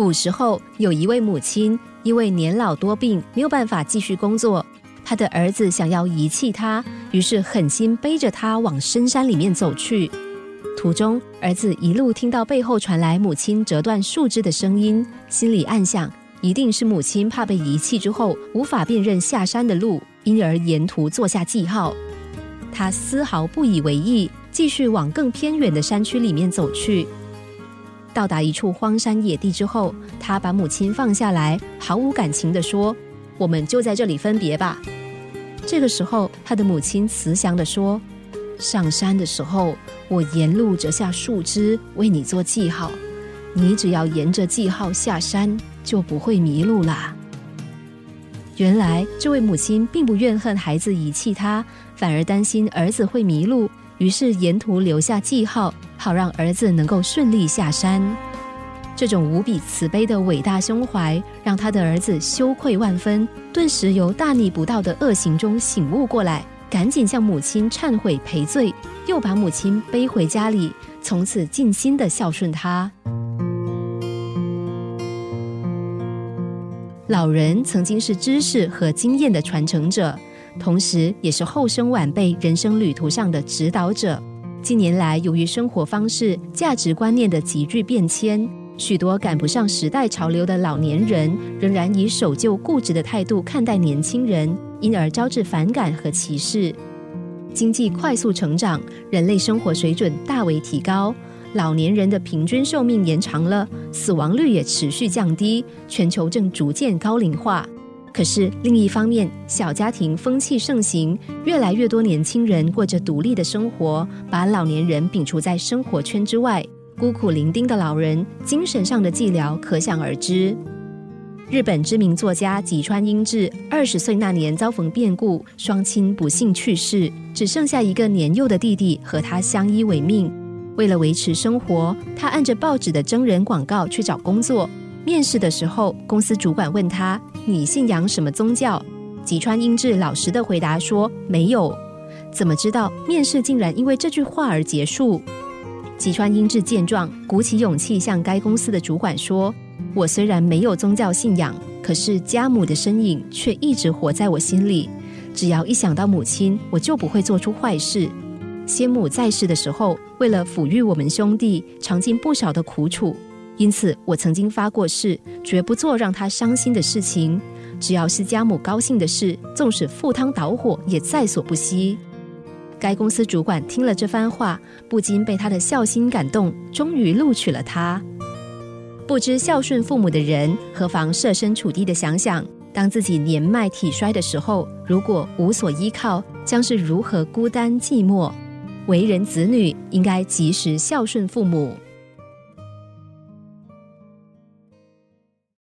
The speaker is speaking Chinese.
古时候有一位母亲，因为年老多病，没有办法继续工作，她的儿子想要遗弃她，于是狠心背着她往深山里面走去。途中，儿子一路听到背后传来母亲折断树枝的声音，心里暗想，一定是母亲怕被遗弃之后无法辨认下山的路，因而沿途做下记号。他丝毫不以为意，继续往更偏远的山区里面走去。到达一处荒山野地之后，他把母亲放下来，毫无感情地说：“我们就在这里分别吧。”这个时候，他的母亲慈祥地说：“上山的时候，我沿路折下树枝为你做记号，你只要沿着记号下山，就不会迷路啦。”原来，这位母亲并不怨恨孩子遗弃他，反而担心儿子会迷路，于是沿途留下记号。好让儿子能够顺利下山，这种无比慈悲的伟大胸怀，让他的儿子羞愧万分，顿时由大逆不道的恶行中醒悟过来，赶紧向母亲忏悔赔罪，又把母亲背回家里，从此尽心的孝顺他。老人曾经是知识和经验的传承者，同时也是后生晚辈人生旅途上的指导者。近年来，由于生活方式、价值观念的急剧变迁，许多赶不上时代潮流的老年人，仍然以守旧固执的态度看待年轻人，因而招致反感和歧视。经济快速成长，人类生活水准大为提高，老年人的平均寿命延长了，死亡率也持续降低，全球正逐渐高龄化。可是另一方面，小家庭风气盛行，越来越多年轻人过着独立的生活，把老年人摒除在生活圈之外，孤苦伶仃的老人，精神上的寂寥可想而知。日本知名作家吉川英治二十岁那年遭逢变故，双亲不幸去世，只剩下一个年幼的弟弟和他相依为命。为了维持生活，他按着报纸的征人广告去找工作。面试的时候，公司主管问他：“你信仰什么宗教？”吉川英治老实的回答说：“没有。”怎么知道面试竟然因为这句话而结束？吉川英治见状，鼓起勇气向该公司的主管说：“我虽然没有宗教信仰，可是家母的身影却一直活在我心里。只要一想到母亲，我就不会做出坏事。先母在世的时候，为了抚育我们兄弟，尝尽不少的苦楚。”因此，我曾经发过誓，绝不做让他伤心的事情。只要是家母高兴的事，纵使赴汤蹈火，也在所不惜。该公司主管听了这番话，不禁被他的孝心感动，终于录取了他。不知孝顺父母的人，何妨设身处地的想想，当自己年迈体衰的时候，如果无所依靠，将是如何孤单寂寞？为人子女，应该及时孝顺父母。